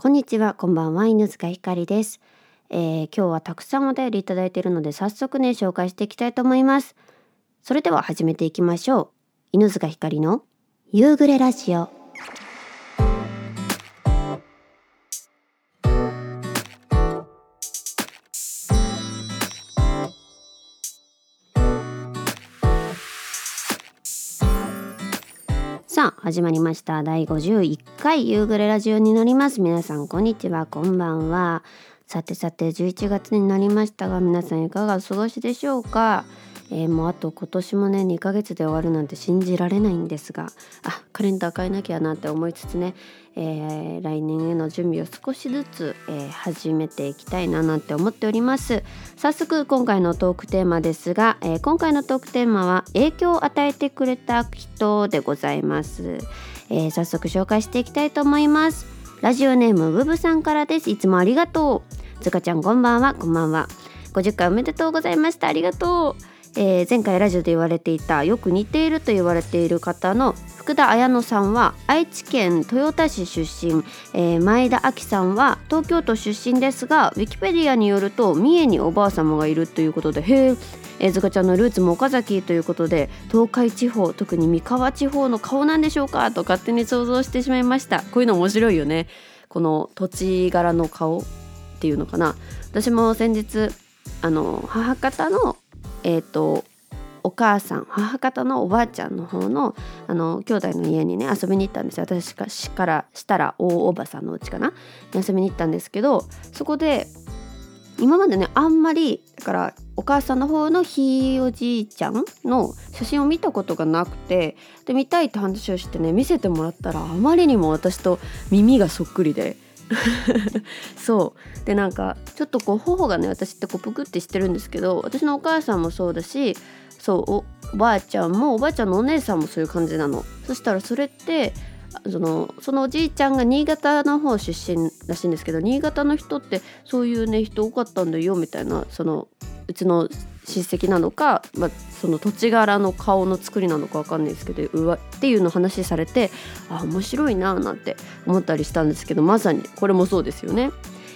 こんにちは、こんばんは、犬塚ひかりです、えー、今日はたくさんお便りいただいているので、早速ね、紹介していきたいと思います。それでは始めていきましょう。犬塚ひかりの夕暮れラジオ。始まりました。第51回夕暮れラジオになります。皆さんこんにちは。こんばんは。さてさて11月になりましたが皆さんいかがお過ごしでしょうか？えー、もうあと今年もね2ヶ月で終わるなんて信じられないんですが。あカレンダー変えなきゃなって思いつつね、えー、来年への準備を少しずつ、えー、始めていきたいななんて思っております。早速今回のトークテーマですが、え今回のトークテーマは影響を与えてくれた人でございます、え早速紹介していきたいと思います。ラジオネームブブさんからです。いつもありがとう。つかちゃんこんばんは。こんばんは。50回おめでとうございました。ありがとう。えー、前回ラジオで言われていたよく似ていると言われている方の福田彩乃さんは愛知県豊田市出身、えー、前田亜紀さんは東京都出身ですがウィキペディアによると三重におばあ様がいるということでへええ、ずかちゃんのルーツも岡崎ということで東海地方特に三河地方の顔なんでしょうかと勝手に想像してしまいました。こういうの面白いよね。この土地柄の顔っていうのかな。私も先日あの母方のえっ、ー、とお母さん母方のおばあちゃんの方のあの兄弟の家にね遊びに行ったんですよ。私からしたら大おばさんの家かな？遊びに行ったんですけどそこで今までねあんまりだからお母さんの方のひいおじいちゃんの写真を見たことがなくてで見たいって話をしてね見せてもらったらあまりにも私と耳がそっくりで そう。でなんかちょっとこう頬がね私ってこうぷくってしてるんですけど私のお母さんもそうだしそうおばあちゃんもおばあちゃんのお姉さんもそういう感じなの。そしたらそれってそのそのおじいちゃんが新潟の方出身らしいんですけど新潟の人ってそういうね人多かったんだよみたいなそのうちの親戚なのか、まあ、その土地柄の顔の作りなのか分かんないですけどうわっていうの話されてあ面白いななんて思ったりしたんですけどまさにこれもそうですよね。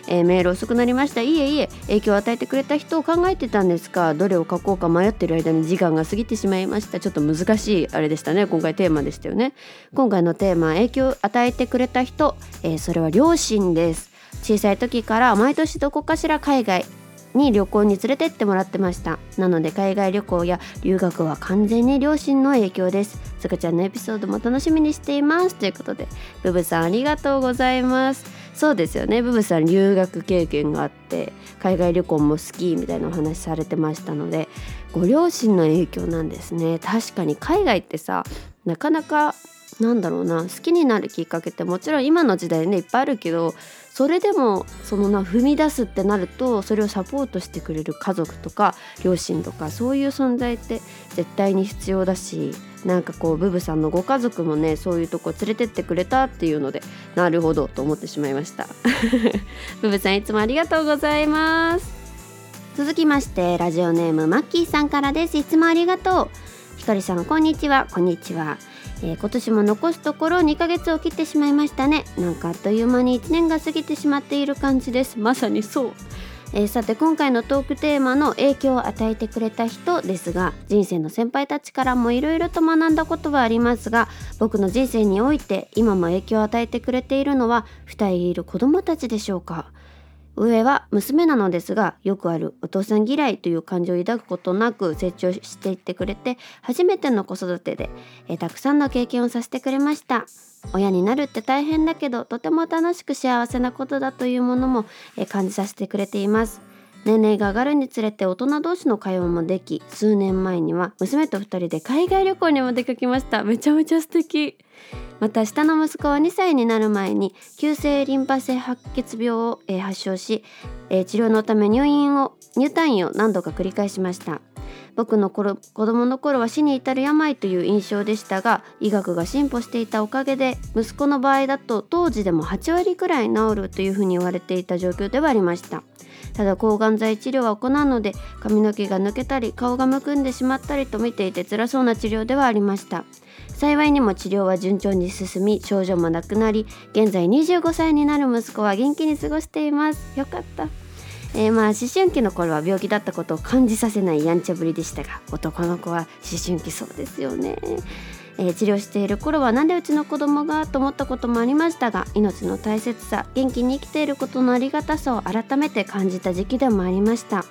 えー、メール遅くなりました。いえいえ影響を与えてくれた人を考えてたんですか？どれを書こうか迷ってる間に時間が過ぎてしまいました。ちょっと難しいあれでしたね。今回テーマでしたよね。今回のテーマ影響を与えてくれた人、えー、それは両親です。小さい時から毎年どこかしら海外に旅行に連れてってもらってました。なので海外旅行や留学は完全に両親の影響です。すかちゃんのエピソードも楽しみにしています。ということでブブさんありがとうございます。そうですよね。ブブさん留学経験があって海外旅行も好きみたいなお話されてましたのでご両親の影響なんですね。確かに海外ってさなかなかなんだろうな好きになるきっかけってもちろん今の時代ねいっぱいあるけどそれでもそのな踏み出すってなるとそれをサポートしてくれる家族とか両親とかそういう存在って絶対に必要だしなんかこうブブさんのご家族もねそういうとこ連れてってくれたっていうのでなるほどと思ってしまいました。ブブさんいつもありがとうございます。続きましてラジオネームマッキーさんからです。いつもありがとう。ひかりさんこんにちは。こんにちは。えー、今年も残すところ2ヶ月を切ってしまいましたね。なんかあっという間に1年が過ぎてしまっている感じです。まさにそう。えー、さて今回のトークテーマの影響を与えてくれた人ですが人生の先輩たちからもいろいろと学んだことはありますが僕の人生において今も影響を与えてくれているのは2人いる子供たちでしょうか。上は娘なのですがよくあるお父さん嫌いという感情を抱くことなく成長していってくれて初めての子育てでえたくさんの経験をさせてくれました。親になるって大変だけどとても楽しく幸せなことだというものもえ感じさせてくれています。年齢が上がるにつれて大人同士の会話もでき数年前には娘と2人で海外旅行にも出かけました。めちゃめちゃ素敵。また下の息子は2歳になる前に急性リンパ性白血病を、え、発症し、え、治療のため入院を入退院を何度か繰り返しました。僕の頃子供の頃は死に至る病という印象でしたが医学が進歩していたおかげで息子の場合だと当時でも8割くらい治るというふうに言われていた状況ではありました。ただ抗がん剤治療は行うので髪の毛が抜けたり顔がむくんでしまったりと見ていて辛そうな治療ではありました。幸いにも治療は順調に進み症状もなくなり現在25歳になる息子は元気に過ごしています。よかった。えー、まあ思春期の頃は病気だったことを感じさせないやんちゃぶりでしたが男の子は思春期そうですよね、えー、治療している頃はなんでうちの子供がと思ったこともありましたが命の大切さ元気に生きていることのありがたさを改めて感じた時期でもありました。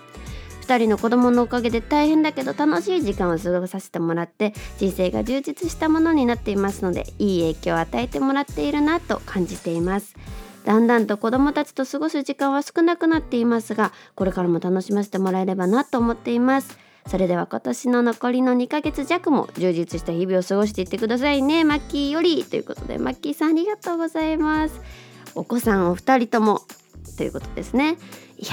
2人の子供のおかげで大変だけど楽しい時間を過ごさせてもらって人生が充実したものになっていますのでいい影響を与えてもらっているなと感じています。だんだんと子供たちと過ごす時間は少なくなっていますがこれからも楽しませてもらえればなと思っています。それでは今年の残りの2ヶ月弱も充実した日々を過ごしていってくださいね。マッキーよりということでマッキーさんありがとうございます。お子さんお二人ともということですね。いや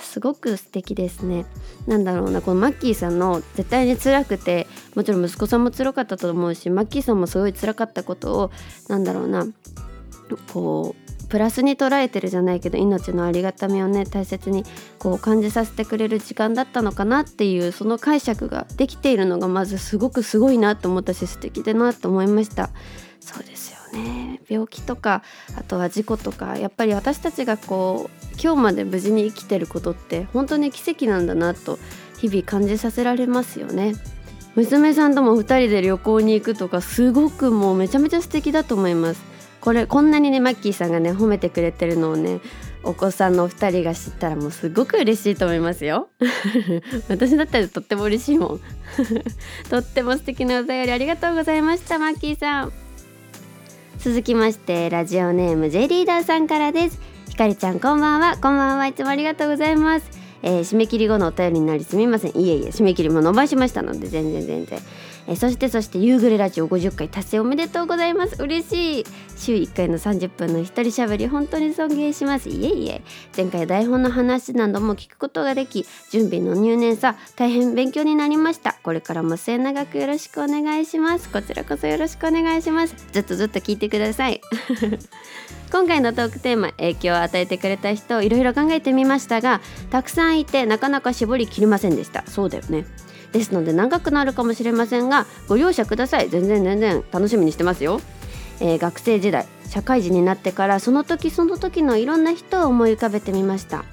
すごく素敵ですね。なんだろうなこのマッキーさんの絶対に辛くてもちろん息子さんも辛かったと思うしマッキーさんもすごい辛かったことをなんだろうなこうプラスに捉えてるじゃないけど命のありがたみをね大切にこう感じさせてくれる時間だったのかなっていうその解釈ができているのがまずすごくすごいなと思ったし素敵だなと思いました。そうですよね。病気とかあとは事故とかやっぱり私たちがこう今日まで無事に生きてることって本当に奇跡なんだなと日々感じさせられますよね。娘さんとも2人で旅行に行くとかすごくもうめちゃめちゃ素敵だと思います。これこんなにねマッキーさんがね褒めてくれてるのをねお子さんのお二人が知ったらもうすごく嬉しいと思いますよ。私だったらとっても嬉しいもん。とっても素敵なお便りありがとうございましたマッキーさん。続きましてラジオネーム J リーダーさんからです。ひかりちゃんこんばんは。こんばんは。いつもありがとうございます。えー、締め切り後のお便りになりすみません。いえいえ締め切りも伸ばしましたので全然全然。えそしてそして夕暮れラジオ50回達成おめでとうございます。嬉しい。週1回の30分の一人喋り本当に尊敬します。いえいえ。前回台本の話なども聞くことができ準備の入念さ大変勉強になりました。これからも末永くよろしくお願いします。こちらこそよろしくお願いします。ずっとずっと聞いてください。今回のトークテーマ影響を与えてくれた人いろいろ考えてみましたがたくさんいてなかなか絞りきりませんでした。そうだよね。ですので長くなるかもしれませんがご容赦ください。全然全然楽しみにしてますよ、えー、学生時代社会人になってからその時その時のいろんな人を思い浮かべてみました。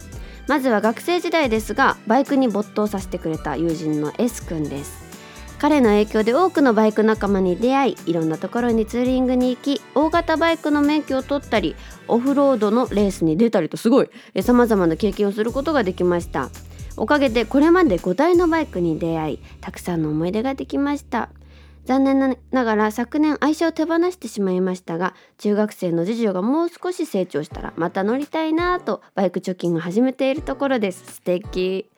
まずは学生時代ですがバイクに没頭させてくれた友人の S 君です。彼の影響で多くのバイク仲間に出会いいろんなところにツーリングに行き大型バイクの免許を取ったりオフロードのレースに出たりとすごいさまざまな経験をすることができました。おかげでこれまで5台のバイクに出会いたくさんの思い出ができました。残念ながら昨年愛車を手放してしまいましたが中学生の次女がもう少し成長したらまた乗りたいなとバイク貯金を始めているところです。素敵。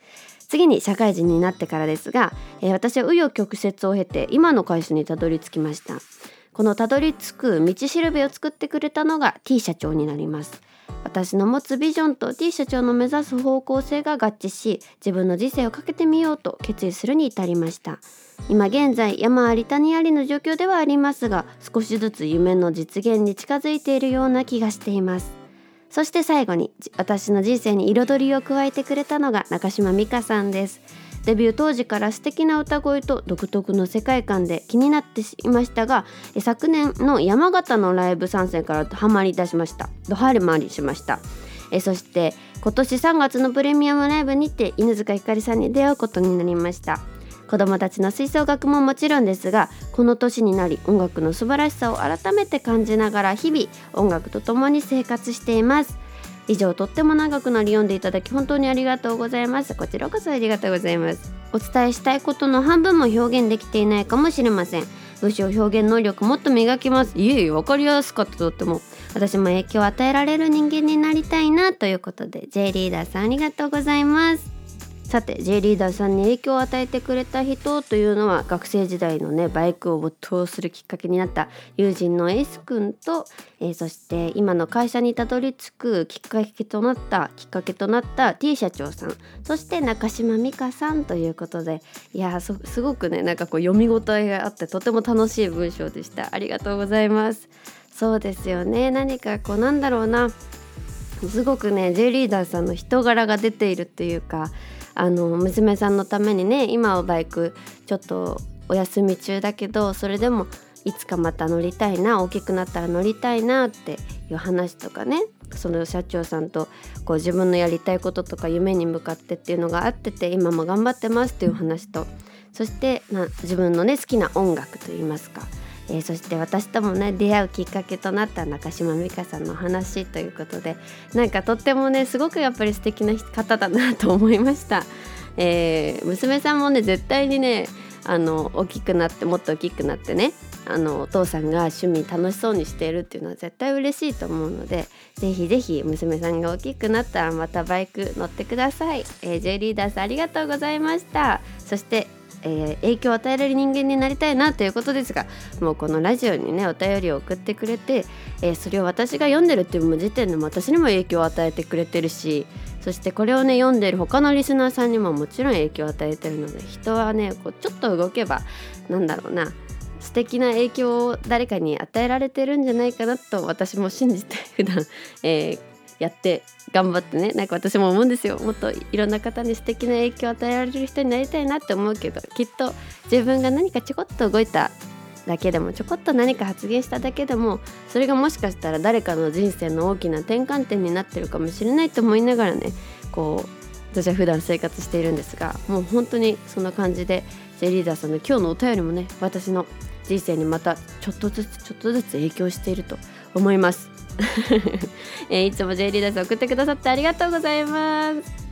次に社会人になってからですが、えー、私は紆余曲折を経て今の会社にたどり着きました。このたどり着く道しるべを作ってくれたのが T 社長になります。私の持つビジョンと T 社長の目指す方向性が合致し自分の人生をかけてみようと決意するに至りました。今現在山あり谷ありの状況ではありますが少しずつ夢の実現に近づいているような気がしています。そして最後に私の人生に彩りを加えてくれたのが中島美嘉さんです。デビュー当時から素敵な歌声と独特の世界観で気になっていましたが昨年の山形のライブ参戦からハマり出しました。ドハマりしました。えそして今年3月のプレミアムライブにて犬塚ひかりさんに出会うことになりました。子どもたちの吹奏楽ももちろんですがこの年になり音楽の素晴らしさを改めて感じながら日々音楽と共に生活しています。以上とっても長くなり読んでいただき本当にありがとうございます。こちらこそありがとうございます。お伝えしたいことの半分も表現できていないかもしれません。文章表現能力もっと磨きます。いえいえ分かりやすかったとっても。私も影響を与えられる人間になりたいなということで J リーダーさんありがとうございます。さて J リーダーさんに影響を与えてくれた人というのは学生時代のねバイクを没頭するきっかけになった友人の S 君と、えー、そして今の会社にたどり着くきっかけとなったきっかけとなった T 社長さんそして中島美香さんということでいやすごくねなんかこう読み応えがあってとても楽しい文章でした。ありがとうございます。そうですよね。何かこうなんだろうな。すごくね J リーダーさんの人柄が出ているっていうかあの娘さんのためにね今はバイクちょっとお休み中だけどそれでもいつかまた乗りたいな大きくなったら乗りたいなっていう話とかねその社長さんとこう自分のやりたいこととか夢に向かってっていうのがあってて今も頑張ってますっていう話と。そして、まあ、自分のね好きな音楽といいますか、えー、そして私ともね出会うきっかけとなった中島美嘉さんの話ということでなんかとってもねすごくやっぱり素敵な方だなと思いました。えー、娘さんもね絶対にねあの大きくなってもっと大きくなってねあのお父さんが趣味楽しそうにしているっていうのは絶対嬉しいと思うのでぜひぜひ娘さんが大きくなったらまたバイク乗ってください、えー、J リーダーさんありがとうございましたそしてえー、影響を与えられる人間になりたいなということですがもうこのラジオにねお便りを送ってくれて、えー、それを私が読んでるっていう時点でも私にも影響を与えてくれてるしそしてこれをね読んでる他のリスナーさんにももちろん影響を与えてるので人はねこうちょっと動けばなんだろうな素敵な影響を誰かに与えられてるんじゃないかなと私も信じて普段、えー、やって頑張ってね。なんか私も思うんですよ。もっといろんな方に素敵な影響を与えられる人になりたいなって思うけどきっと自分が何かちょこっと動いただけでもちょこっと何か発言しただけでもそれがもしかしたら誰かの人生の大きな転換点になってるかもしれないと思いながらねこう私は普段生活しているんですがもう本当にそんな感じで J リーダーさんの今日のお便りもね私の人生にまたちょっとずつちょっとずつ影響していると思います、えー、いつも J リーダーさん送ってくださってありがとうございます。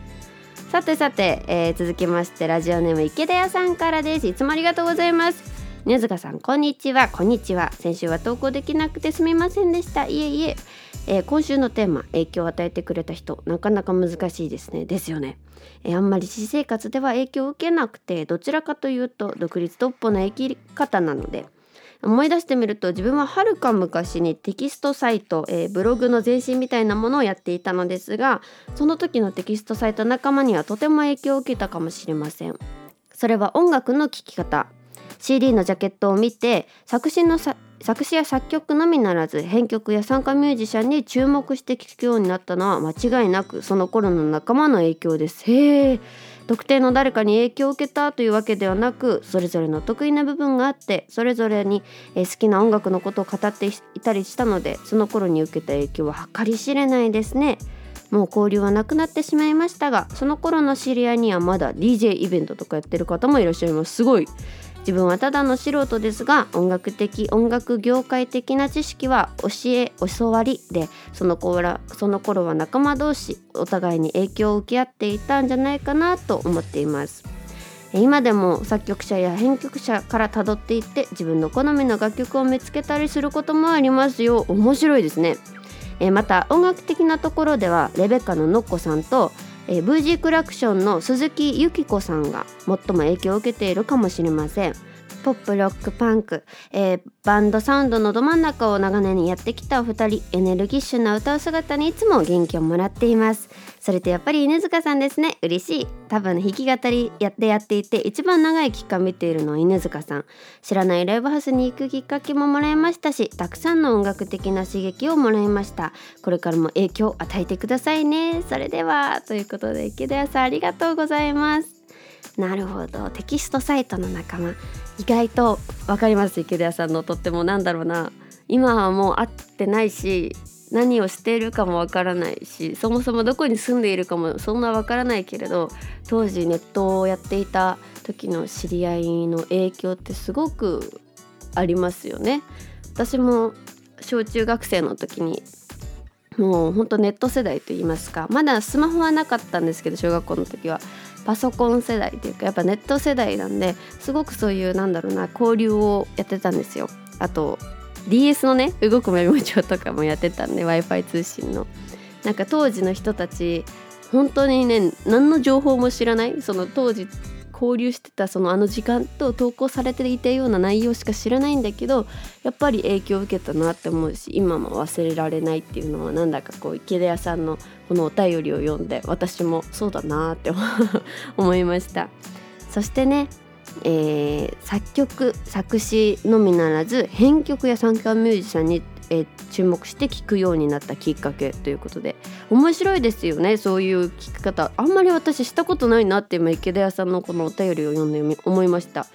さてさて、えー、続きましてラジオネーム池田屋さんからです。いつもありがとうございます。宮塚さんこんにちは。こんにちは。先週は投稿できなくてすみませんでした。いえいえ。えー、今週のテーマ影響を与えてくれた人。なかなか難しいですね。ですよね、えー、あんまり私生活では影響を受けなくてどちらかというと独立独歩な生き方なので思い出してみると自分ははるか昔にテキストサイト、えー、ブログの前身みたいなものをやっていたのですがその時のテキストサイト仲間にはとても影響を受けたかもしれません。それは音楽の聴き方。CD のジャケットを見て作詞の作詞や作曲のみならず編曲や参加ミュージシャンに注目して聴くようになったのは間違いなくその頃の仲間の影響です。へえ特定の誰かに影響を受けたというわけではなくそれぞれの得意な部分があってそれぞれにえ好きな音楽のことを語っていたりしたのでその頃に受けた影響は計り知れないですね。もう交流はなくなってしまいましたがその頃の知り合いにはまだ DJ イベントとかやってる方もいらっしゃいます。すごい自分はただの素人ですが音楽的音楽業界的な知識は教え教わりでその頃その頃は仲間同士お互いに影響を受け合っていたんじゃないかなと思っています。今でも作曲者や編曲者からたどっていって自分の好みの楽曲を見つけたりすることもありますよ。面白いですね。また音楽的なところではレベッカのノッコさんとえー、VG クラクションの鈴木由紀子さんが最も影響を受けているかもしれません。ポップロックパンク、えー、バンドサウンドのど真ん中を長年やってきたお二人エネルギッシュな歌う姿にいつも元気をもらっています。それとやっぱり犬塚さんですね。嬉しい。多分弾き語りやってやっていて一番長い期間見ているのは犬塚さん。知らないライブハウスに行くきっかけももらいましたしたくさんの音楽的な刺激をもらいました。これからも影響を与えてくださいね。それではということで池田さんありがとうございます。なるほど。テキストサイトの仲間。意外と分かります。池田屋さんのとってもなんだろうな。今はもう会ってないし何をしているかもわからないしそもそもどこに住んでいるかもそんなわからないけれど当時ネットをやっていた時の知り合いの影響ってすごくありますよね。私も小中学生の時にもうほんとネット世代と言いますかまだスマホはなかったんですけど小学校の時は。パソコン世代っていうかやっぱネット世代なんですごくそういうなんだろうな交流をやってたんですよ。あと DS のね動くメモ帳とかもやってたんで w i f i 通信の。なんか当時の人たち本当にね何の情報も知らないその当時交流してたそのあの時間と投稿されていたような内容しか知らないんだけどやっぱり影響を受けたなって思うし今も忘れられないっていうのはなんだかこう池田屋さんのこのお便りを読んで私もそうだなって思いました。そしてねえー、作曲作詞のみならず編曲や参加ミュージシャンに、えー、注目して聴くようになったきっかけということで。面白いですよねそういう聴き方。あんまり私したことないなって今池田屋さんのこのお便りを読んで思いました。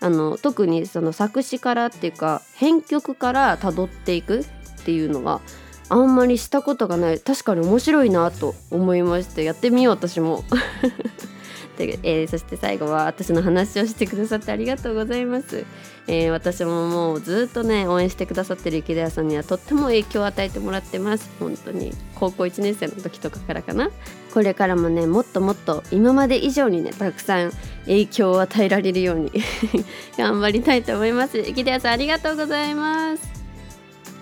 あの特にその作詞からっていうか編曲から辿っていくっていうのがあんまりしたことがない。確かに面白いなと思いましてやってみよう私も、えー、そして最後は私の話をしてくださってありがとうございます、えー、私ももうずっとね応援してくださってる池田屋さんにはとっても影響を与えてもらってます。本当に高校1年生の時とかからかな。これからもねもっともっと今まで以上にねたくさん影響を与えられるように 頑張りたいと思います。池田屋さんありがとうございます。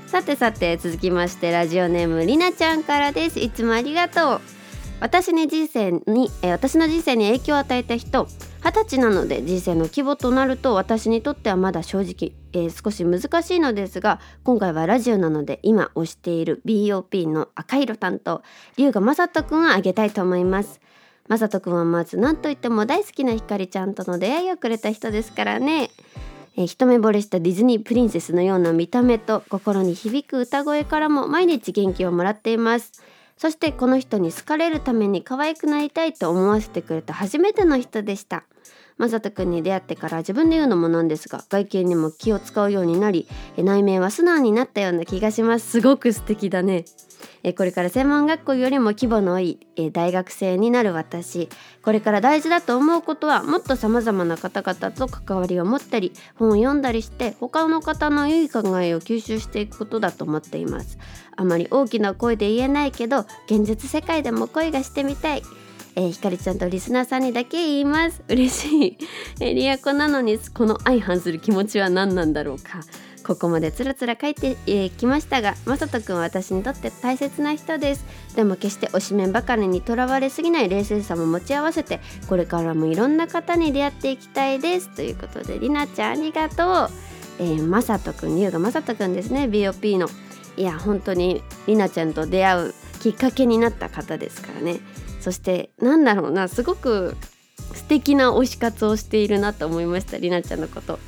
さてさて続きましてラジオネームりなちゃんからです。いつもありがとう。私に人生に、え私の人生に影響を与えた人二十歳なので人生の規模となると私にとってはまだ正直、えー、少し難しいのですが今回はラジオなので今推している BOP の赤色担当龍河雅人くんをあげたいと思います。雅人くんはまず何といっても大好きなひかりちゃんとの出会いをくれた人ですからね。えー、一目惚れしたディズニープリンセスのような見た目と心に響く歌声からも毎日元気をもらっています。そしてこの人に好かれるために可愛くなりたいと思わせてくれた初めての人でした。まさとくんに出会ってから自分で言うのもなんですが外見にも気を使うようになり内面は素直になったような気がします。すごく素敵だね。えこれから専門学校よりも規模の多いえ大学生になる私。これから大事だと思うことはもっとさまざまな方々と関わりを持ったり本を読んだりして他の方の良い考えを吸収していくことだと思っています。あまり大きな声で言えないけど現実世界でも声がしてみたい。えー、ひかりちゃんとリスナーさんにだけ言います嬉しい、え、リアコなのにこの相反する気持ちは何なんだろうかここまでつらつら書いてき、ましたがまさとくんは私にとって大切な人です。でも決して推しメンばかりにとらわれすぎない冷静さも持ち合わせてこれからもいろんな方に出会っていきたいです。ということでりなちゃんありがとう。えー、まさとくん優雅まさとくんですね。BOP の。いや本当にりなちゃんと出会うきっかけになった方ですからね。そしてなんだろうなすごく素敵な推し活をしているなと思いましたりなちゃんのこと。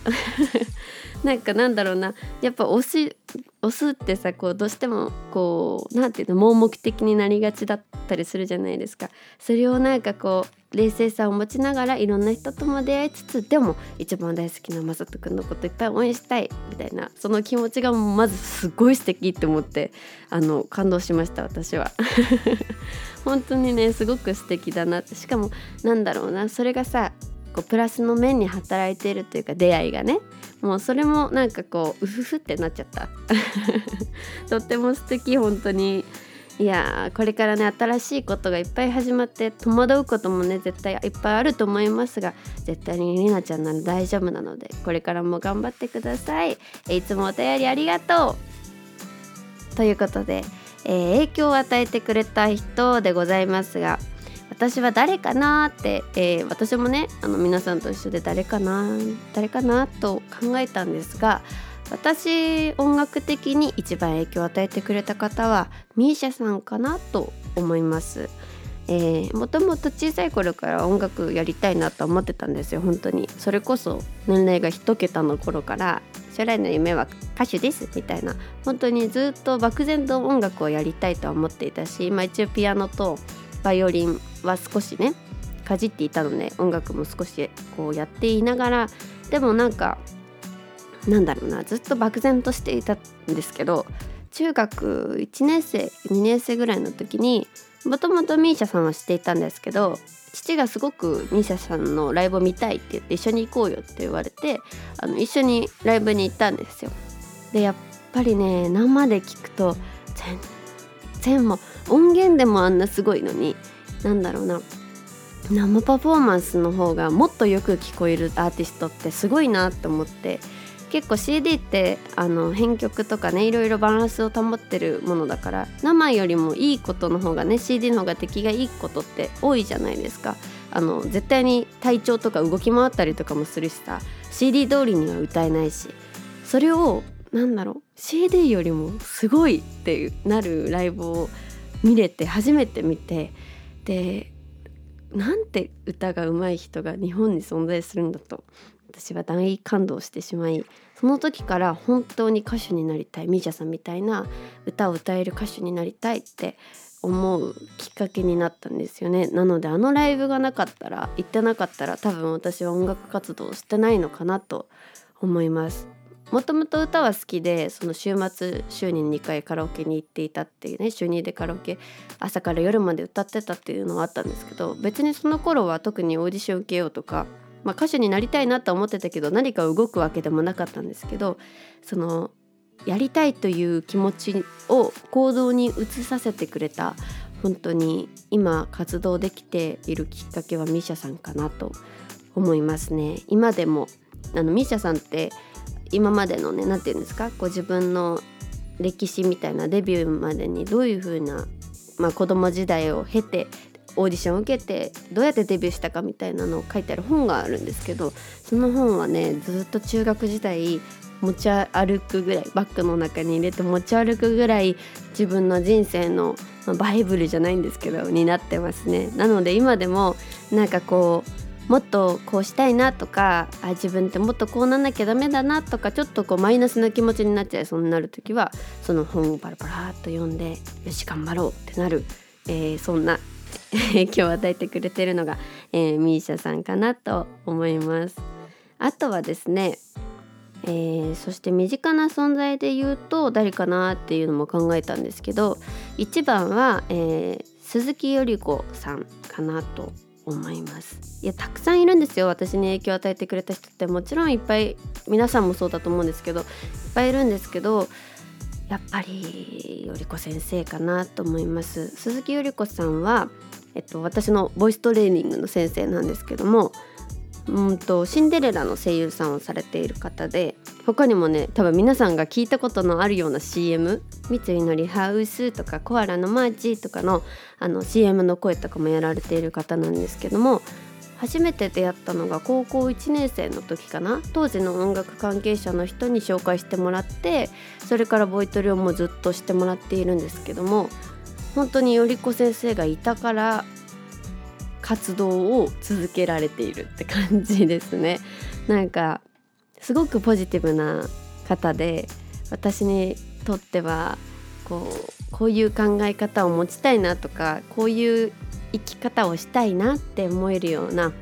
なんかなんだろうな。やっぱ推し推すってさこうどうしてもこう何て言うの盲目的になりがちだったりするじゃないですか。それをなんかこう冷静さを持ちながらいろんな人とも出会いつつでも一番大好きなまさとくんのこといっぱい応援したいみたいなその気持ちがまずすごい素敵って思ってあの感動しました私は。本当にねすごく素敵だなって。しかもなんだろうなそれがさこうプラスの面に働いているというか出会いがね。もうそれもなんかこううふふってなっちゃった。とっても素敵本当に。いやこれからね新しいことがいっぱい始まって戸惑うこともね絶対いっぱいあると思いますが絶対にりなちゃんなら大丈夫なのでこれからも頑張ってください。いつもお便りありがとう。ということで、えー、影響を与えてくれた人でございますが私は誰かなって、えー、私もねあの皆さんと一緒で誰かな誰かなと考えたんですが私音楽的に一番影響を与えてくれた方は misia さんかなと思います。えー、もともと小さい頃から音楽やりたいなと思ってたんですよ本当にそれこそ年齢が1桁の頃から将来の夢は歌手ですみたいな本当にずっと漠然と音楽をやりたいと思っていたし、まあ、一応ピアノとバイオリンは少しねかじっていたので音楽も少しこうやっていながらでもなんかなんだろうなずっと漠然としていたんですけど中学1年生2年生ぐらいの時にもともと misia さんは知っていたんですけど父がすごく misia さんのライブを見たいって言って一緒に行こうよって言われてあの一緒にライブに行ったんですよ。でやっぱりね生で聞くと全然も音源でもあんなすごいのになんだろうな。生パフォーマンスの方がもっとよく聞こえるアーティストってすごいなって思って結構 CD ってあの編曲とかねいろいろバランスを保ってるものだから生よりもいいことの方がね CD の方が出来がいいことって多いじゃないですか。あの絶対に体調とか動き回ったりとかもするしさ CD 通りには歌えないしそれをなんだろう CD よりもすごいってなるライブを見れて初めて見てでなんて歌が上手い人が日本に存在するんだと私は大感動してしまいその時から本当に歌手になりたいミーシャさんみたいな歌を歌える歌手になりたいって思うきっかけになったんですよね。なのであのライブがなかったら行ってなかったら多分私は音楽活動をしてないのかなと思います。もともと歌は好きでその週末週に2回カラオケに行っていたっていうね週2でカラオケ朝から夜まで歌ってたっていうのはあったんですけど別にその頃は特にオーディション受けようとか、まあ、歌手になりたいなと思ってたけど何か動くわけでもなかったんですけどそのやりたいという気持ちを行動に移させてくれた本当に今活動できているきっかけはミシャさんかなと思いますね。今でもあのミシャさんって今までのね何て言うんですか？こう自分の歴史みたいなデビューまでにどういう風なまあ子供時代を経てオーディションを受けてどうやってデビューしたかみたいなのを書いてある本があるんですけどその本はねずっと中学時代持ち歩くぐらいバッグの中に入れて持ち歩くぐらい自分の人生の、まあ、バイブルじゃないんですけどになってますね。なので今でもなんかこうもっとこうしたいなとかあ自分ってもっとこうなんなきゃダメだなとかちょっとこうマイナスな気持ちになっちゃいそうになる時はその本をパラパラっと読んでよし頑張ろうってなる、えー、そんな影響を与えてくれてるのが、えー、ミーシャさんかなと思います。あとはですねえー、そして身近な存在で言うと誰かなっていうのも考えたんですけど1番は、えー、鈴木より子さんかなと思います。いやたくさんいるんですよ。私に影響を与えてくれた人ってもちろんいっぱい皆さんもそうだと思うんですけどいっぱいいるんですけどやっぱりより子先生かなと思います。鈴木より子さんは、えっと、私のボイストレーニングの先生なんですけどもうんとシンデレラの声優さんをされている方で他にもね多分皆さんが聞いたことのあるような CM「三井のリハウス」とか「コアラのマーチ」とかのあの CM の声とかもやられている方なんですけども初めて出会ったのが高校1年生の時かな。当時の音楽関係者の人に紹介してもらってそれからボイトレをもうずっとしてもらっているんですけども本当により子先生がいたから活動を続けられているって感じですね。なんかすごくポジティブな方で私にとってはこうこういう考え方を持ちたいなとかこういう生き方をしたいなって思えるような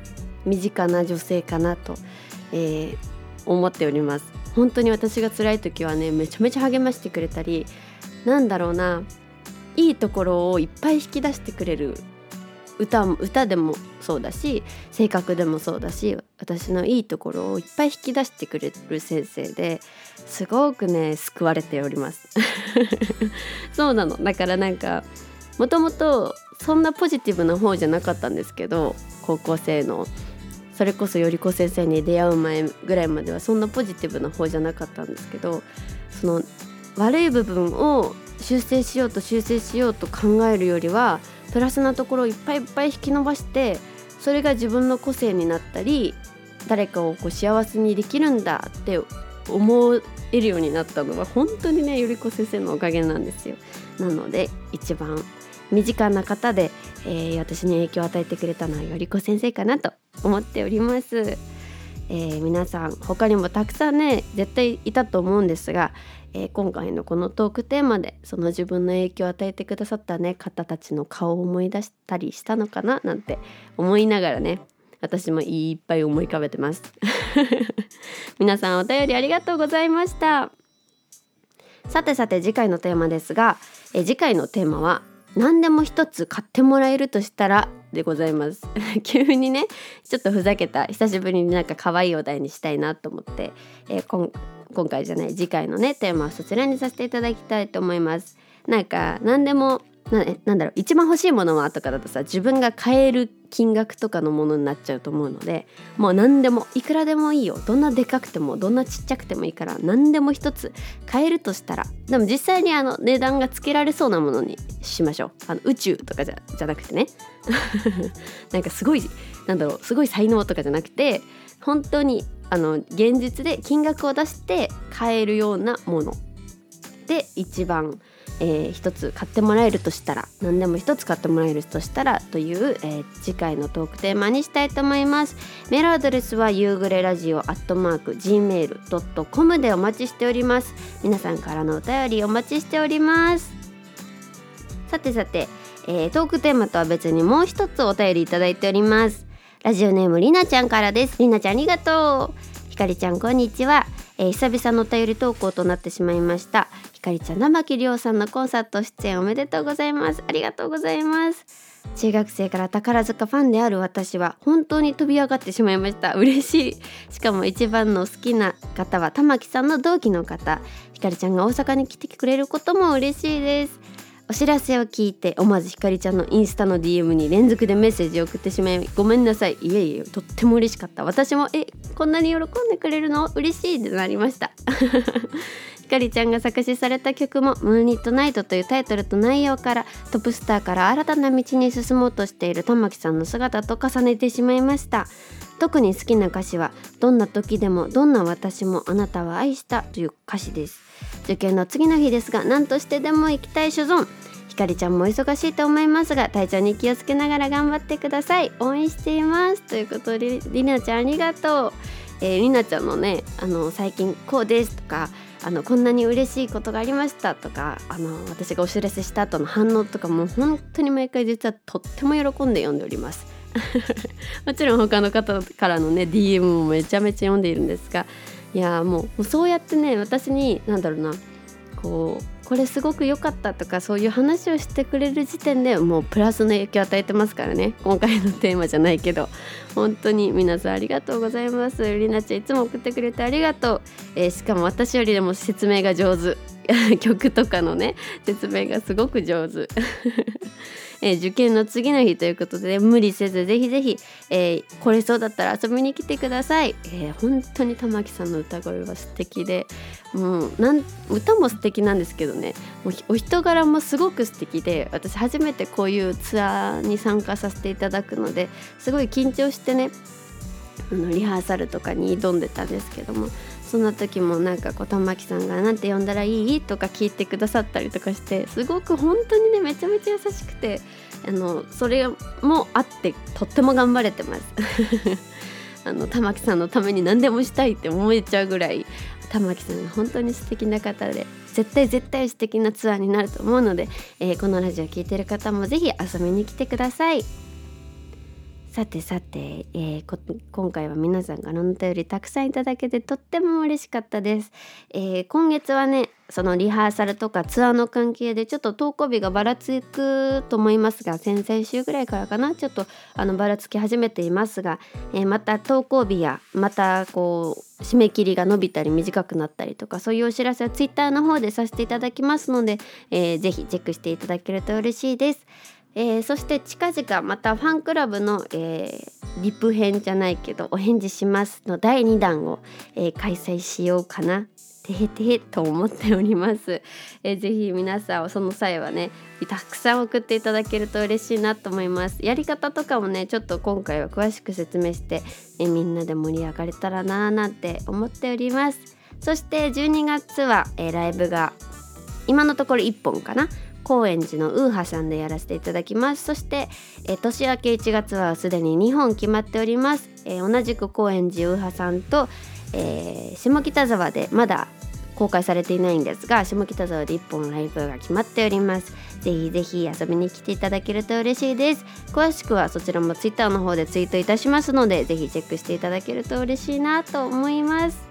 身近な女性かなと、えー、思っております。本当に私が辛い時はねめちゃめちゃ励ましてくれたりなんだろうないいところをいっぱい引き出してくれる歌歌でもそうだし性格でもそうだし私のいいところをいっぱい引き出してくれる先生ですごくね救われております。そうなの。だからなんかもともとそんなポジティブな方じゃなかったんですけど高校生の。それこそより子先生に出会う前ぐらいまではそんなポジティブな方じゃなかったんですけどその悪い部分を修正しようと修正しようと考えるよりはプラスなところをいっぱいいっぱい引き伸ばしてそれが自分の個性になったり誰かをこう幸せにできるんだって思えるようになったのは本当にねゆり子先生のおかげなんですよ。なので一番身近な方で、えー、私に影響を与えてくれたのはより子先生かなと思っております。えー、皆さん他にもたくさんね絶対いたと思うんですが、えー、今回のこのトークテーマでその自分の影響を与えてくださったね方たちの顔を思い出したりしたのかななんて思いながらね私もいっぱい思い浮かべてます。皆さんお便りありがとうございました。さてさて次回のテーマですが、え次回のテーマは何でも一つ買ってもらえるとしたらでございます。急にねちょっとふざけた久しぶりになんか可愛いお題にしたいなと思って、えー、今回じゃない次回のねテーマはそちらにさせていただきたいと思います。なんか何でもななんだろう。一番欲しいものはとかだとさ自分が買える金額とかのものになっちゃうと思うのでもう何でもいくらでもいいよ。どんなでかくてもどんなちっちゃくてもいいから何でも一つ買えるとしたらでも実際にあの値段がつけられそうなものにしましょう。あの宇宙とかじゃじゃなくてね。なんかすごいなんだろうすごい才能とかじゃなくて本当にあの現実で金額を出して買えるようなもので一番えー、つ買ってもらえるとしたら何でも一つ買ってもらえるとしたらという、えー、次回のトークテーマにしたいと思います。メールアドレスは夕暮れラジオアットマーク gmail.com でお待ちしております。皆さんからのお便りお待ちしております。さてさて、えー、トークテーマとは別にもう一つお便りいただいております。ラジオネームりなちゃんからです。りなちゃんありがとう。かりちゃんこんにちは、えー、久々のお便り投稿となってしまいました。ひかりちゃん生木亮さんのコンサート出演おめでとうございます。ありがとうございます。中学生から宝塚ファンである私は本当に飛び上がってしまいました。嬉しい。しかも一番の好きな方は玉木さんの同期の方。ひかりちゃんが大阪に来てくれることも嬉しいです。お知らせを聞いて思わずひかりちゃんのインスタの DM に連続でメッセージを送ってしまいごめんなさい。いえいえとっても嬉しかった。私もえこんなに喜んでくれるの？嬉しいってなりました。ひかりちゃんが作詞された曲も「ムーンニットナイト」というタイトルと内容からトップスターから新たな道に進もうとしている玉木さんの姿と重ねてしまいました。特に好きな歌詞は「どんな時でもどんな私もあなたは愛した」という歌詞です。受験の次の日ですが何としてでも行きたい所存。ひかりちゃんも忙しいと思いますが体調に気をつけながら頑張ってください。応援しています。ということでりなちゃんありがとう。えー、りなちゃんのねあの最近こうですとかあのこんなに嬉しいことがありましたとかあの私がお知らせした後の反応とかも本当に毎回実はとっても喜んで読んでおります。もちろん他の方からのね DM もめちゃめちゃ読んでいるんですがいやもうそうやってね私に何だろうなこうこれすごく良かったとかそういう話をしてくれる時点でもうプラスの影響を与えてますからね。今回のテーマじゃないけど。本当に皆さんありがとうございます。りなちゃんいつも送ってくれてありがとう、えー、しかも私よりでも説明が上手。曲とかのね説明がすごく上手。えー、受験の次の日ということで、ね、無理せずぜひぜひ、えー、来れそうだったら遊びに来てください、えー、本当に玉木さんの歌声は素敵でもうなん歌も素敵なんですけどね。もうお人柄もすごく素敵で私初めてこういうツアーに参加させていただくのですごい緊張してねあのリハーサルとかに挑んでたんですけどもそんな時もなんかこう玉木さんが「何て呼んだらいい?」とか聞いてくださったりとかしてすごく本当にねめちゃめちゃ優しくてあのそれもあってとっても頑張れてます。あの玉木さんのために何でもしたいって思えちゃうぐらい玉木さんが本当に素敵な方で絶対絶対素敵なツアーになると思うので、えー、このラジオ聴いてる方も是非遊びに来てください。さてさて、えー、今回は皆さんからのお便りたくさんいただけてとっても嬉しかったです、えー、今月はねそのリハーサルとかツアーの関係でちょっと投稿日がばらつくと思いますが先々週ぐらいからかなちょっとあのばらつき始めていますが、えー、また投稿日やまたこう締め切りが伸びたり短くなったりとかそういうお知らせは Twitter の方でさせていただきますので、えー、ぜひチェックしていただけると嬉しいです。えー、そして近々またファンクラブの、えー、リプ編じゃないけどお返事しますの第2弾を、えー、開催しようかな。てへてへと思っております、えー、ぜひ皆さんその際はねたくさん送っていただけると嬉しいなと思います。やり方とかもねちょっと今回は詳しく説明して、え、みんなで盛り上がれたらなーなんて思っております。そして12月は、え、ライブが今のところ1本かな。高円寺のウーハさんでやらせていただきます。そして、え年明け1月はすでに2本決まっております、え同じく高円寺ウーハさんと、えー、下北沢でまだ公開されていないんですが下北沢で1本ライブが決まっております。ぜひぜひ遊びに来ていただけると嬉しいです。詳しくはそちらも Twitter の方でツイートいたしますのでぜひチェックしていただけると嬉しいなと思います。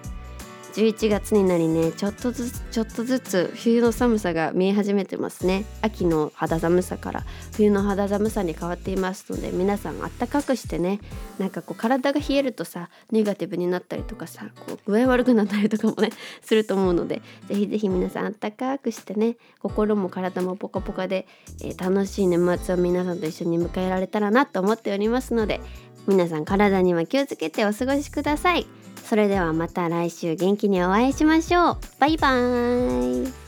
11月になりねちょっとずつちょっとずつ冬の寒さが見え始めてますね。秋の肌寒さから冬の肌寒さに変わっていますので皆さんあったかくしてねなんかこう体が冷えるとさネガティブになったりとかさこう具合悪くなったりとかもね すると思うのでぜひぜひ皆さんあったかくしてね心も体もポカポカで、えー、楽しい年末を皆さんと一緒に迎えられたらなと思っておりますので皆さん体には気をつけてお過ごしください。それではまた来週元気にお会いしましょう。バイバーイ。